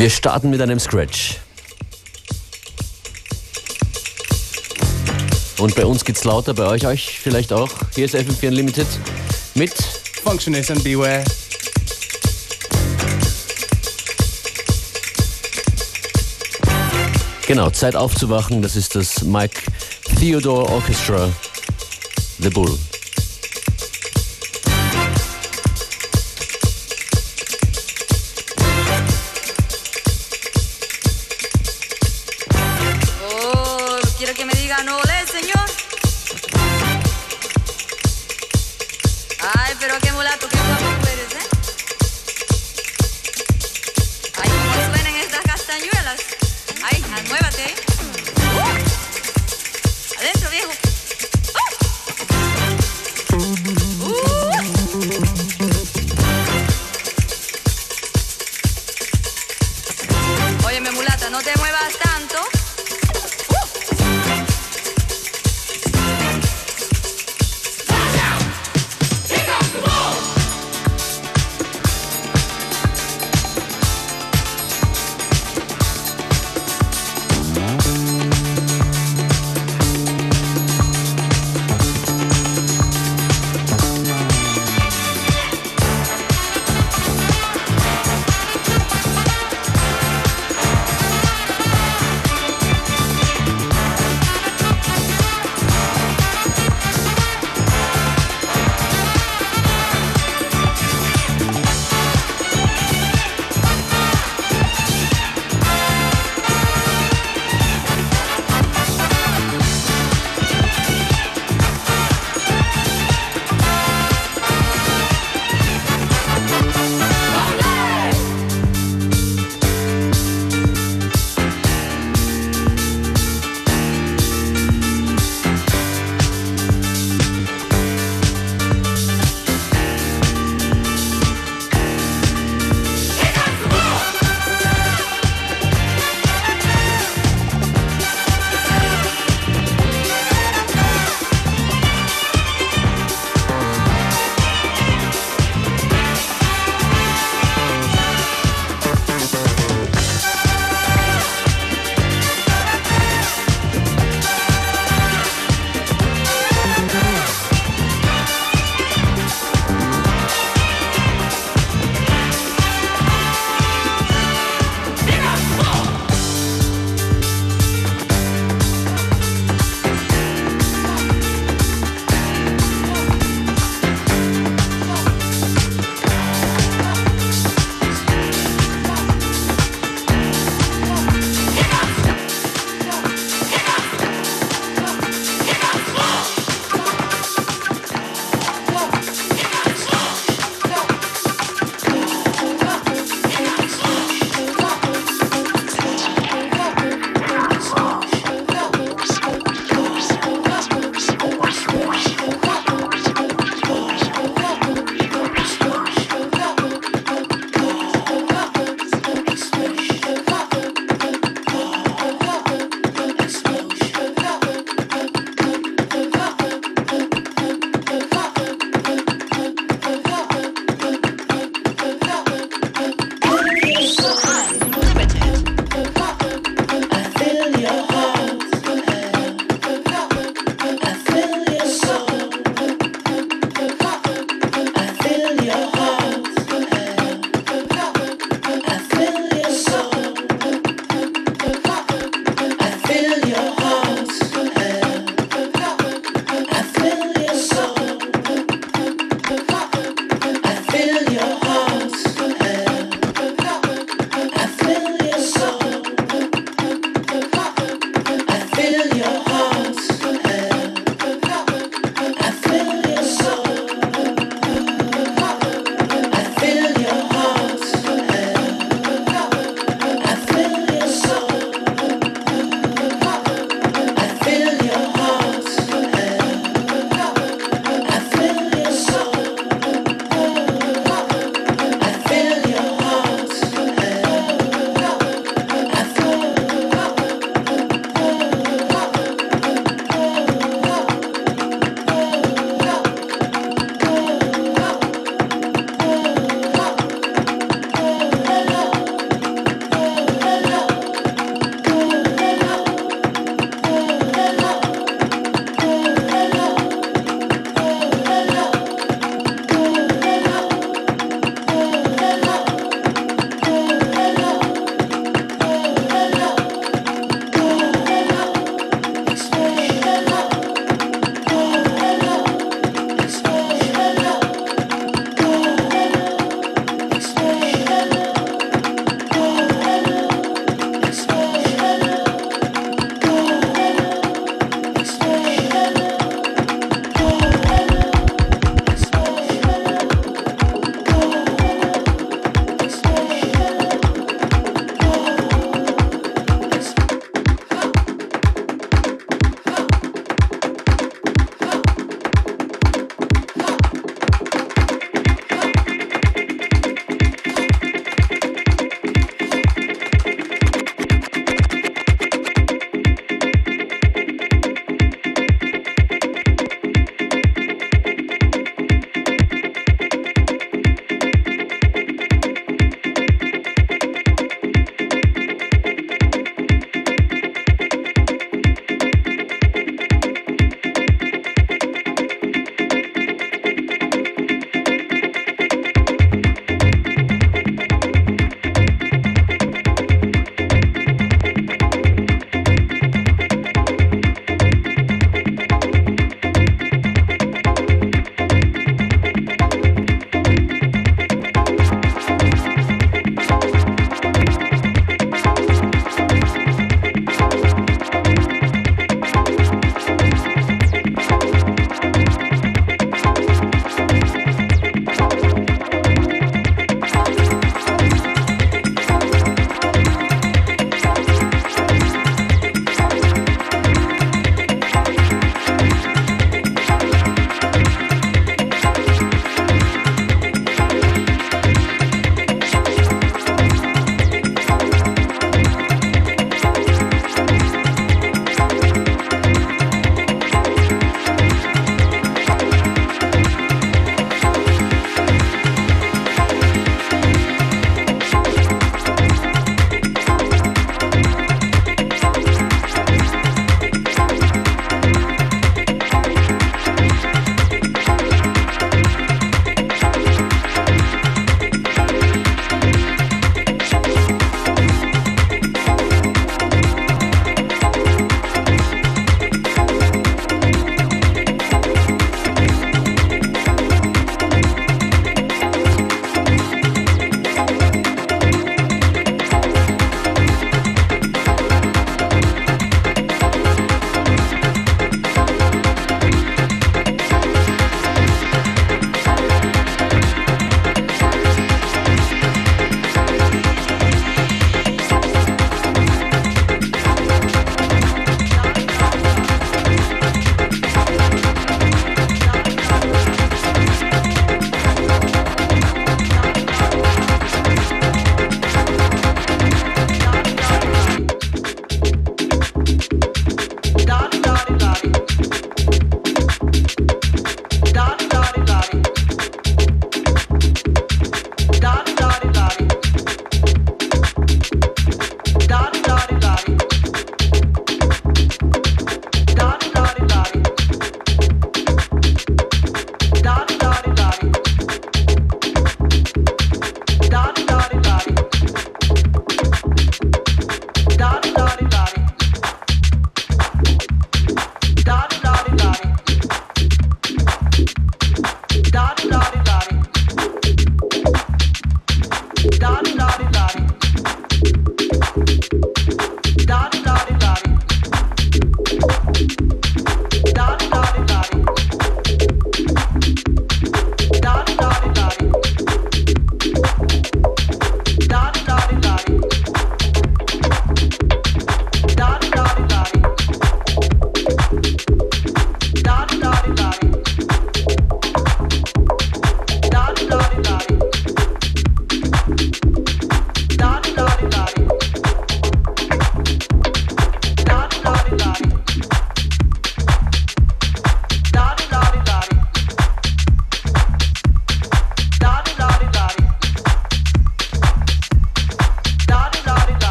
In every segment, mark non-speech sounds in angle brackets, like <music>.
Wir starten mit einem Scratch. Und bei uns geht's lauter, bei euch, euch vielleicht auch. Hier ist FM4 Unlimited mit Functionist and Beware. Genau, Zeit aufzuwachen, das ist das Mike Theodore Orchestra, The Bull.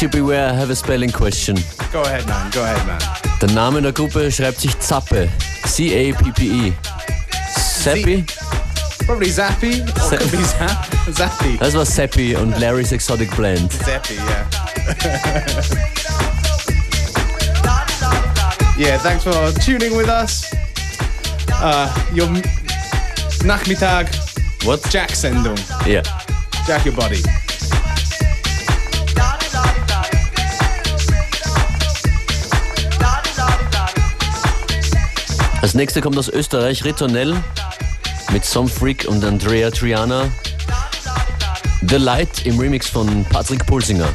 You beware, I have a spelling question. Go ahead, man. Go ahead, man. Der Name der Gruppe schreibt sich Zappe. C-A-P-P-E. Zappi? Probably Zappy. Or Zappi. could be Zapp- Zappy. Das war Seppi und Larry's Exotic Blend. Zappy, yeah. <laughs> yeah, thanks for tuning with us. Uh, your Nachmittag. What? Jack Sendung. Yeah. Jack your body. Als nächste kommt aus Österreich Ritornell mit Some Freak und Andrea Triana. The Light im Remix von Patrick Pulsinger.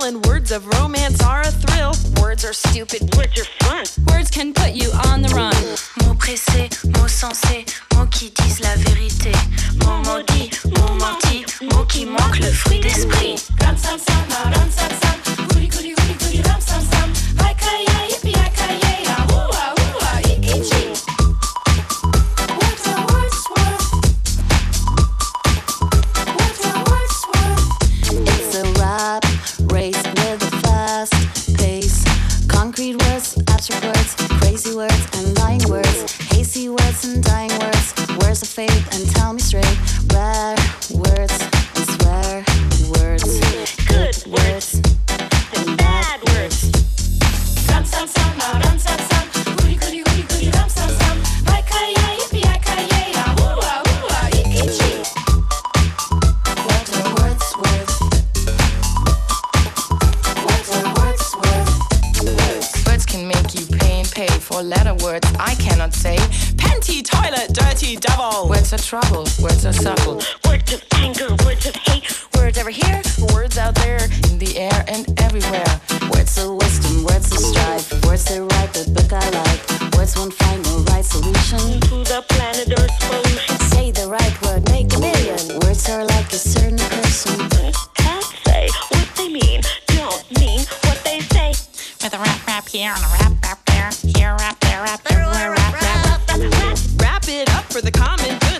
and words of romance are a thrill. Words are stupid, words are fun. Words can put you on the run. Mots pressés, mots sensés, mots qui disent la vérité. Mots maudits, mots mentis, mots qui manquent le fruit d'esprit. Comme ça, ça, comme ça, ça. Trouble, words are subtle. Words of anger, words of hate. Words over here, words out there, in the air and everywhere. Words of wisdom, words of strife, words that write the book I like. Words won't find the right solution. To the planet Earth pollution. Say the right word, make a million. Words are like a certain person. Can't say what they mean, don't mean what they say. With a rap rap here and a rap rap there, here rap there, rap everywhere, rap rap rap. Wrap it up for the common good. Let us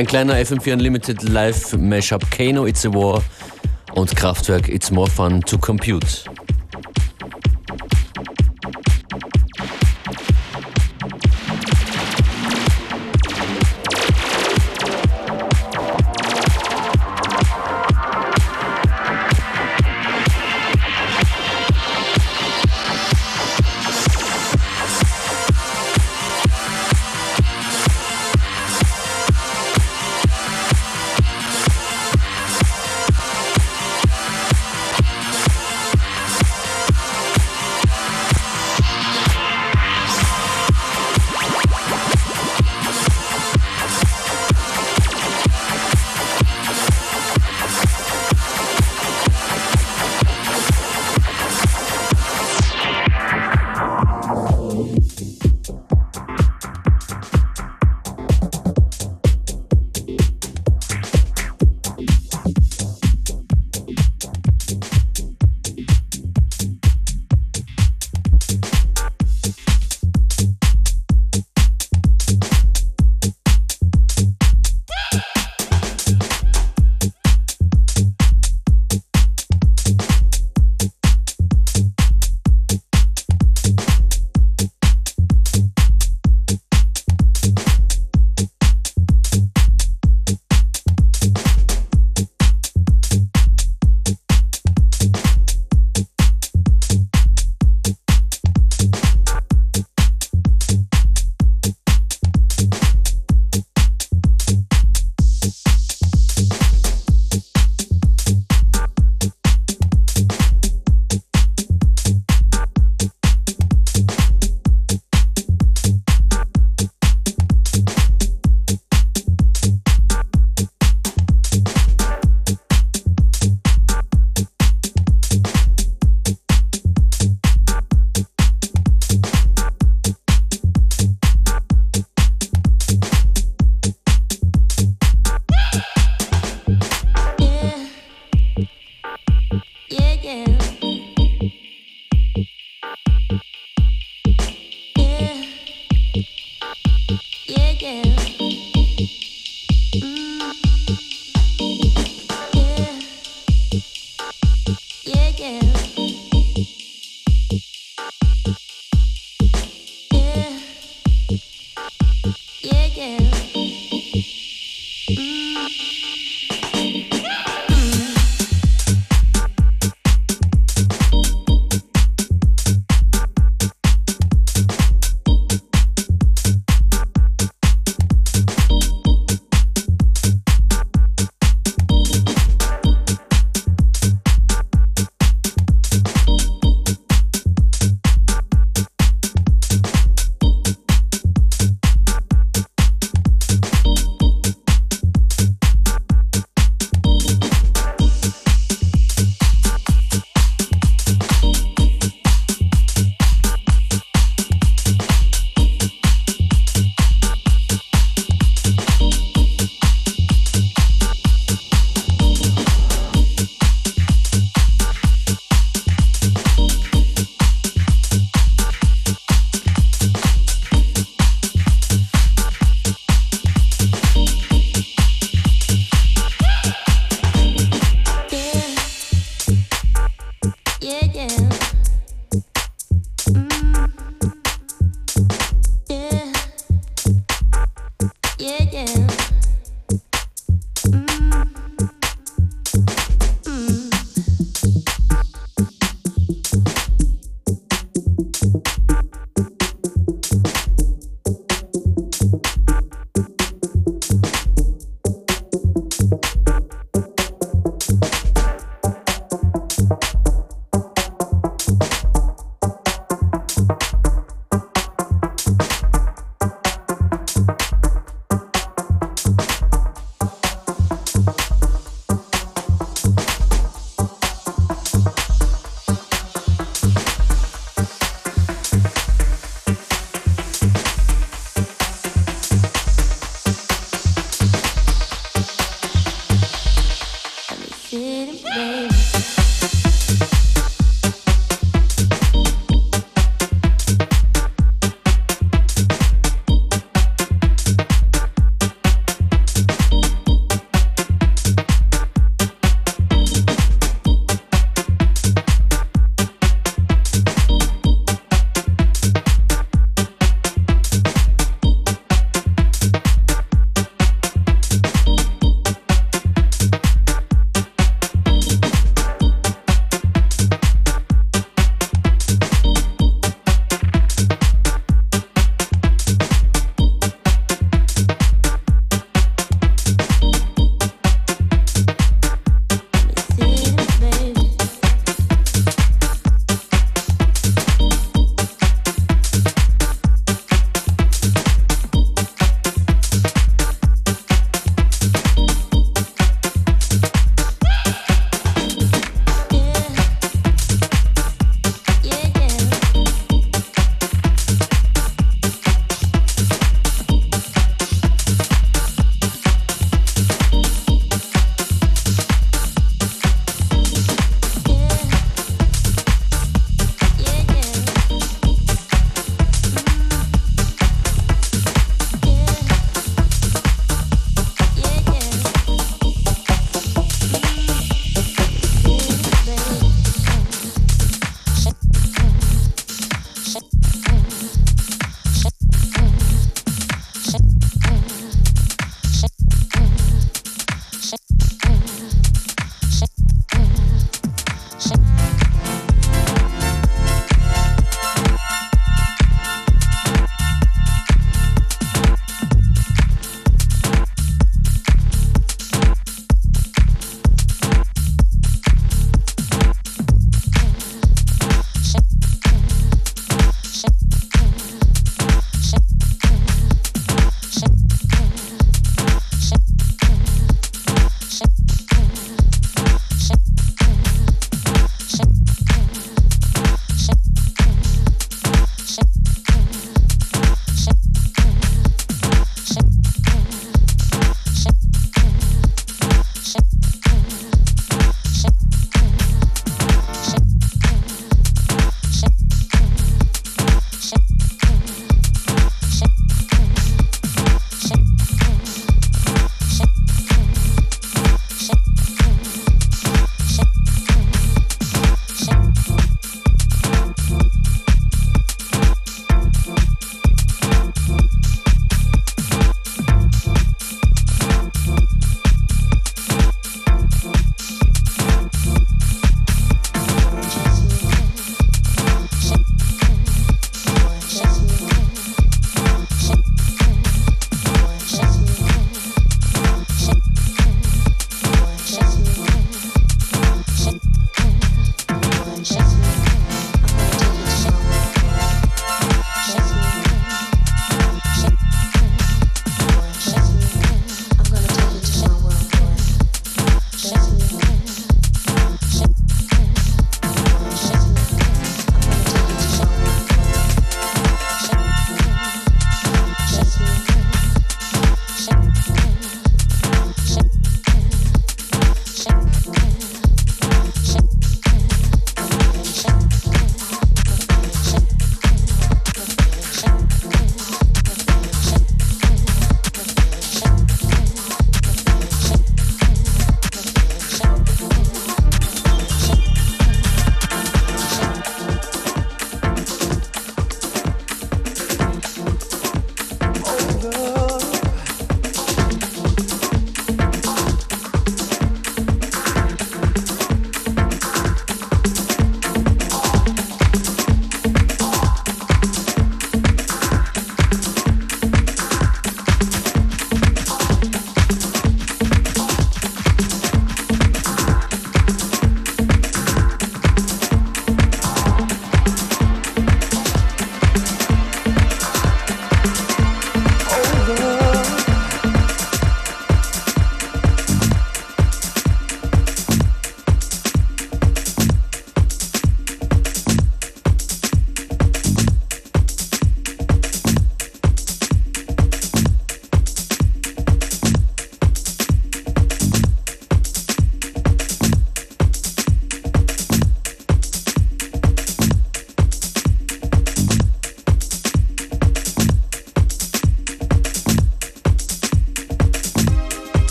Ein kleiner FM4 Unlimited Live Mashup Kano It's a War und Kraftwerk It's More Fun to Compute.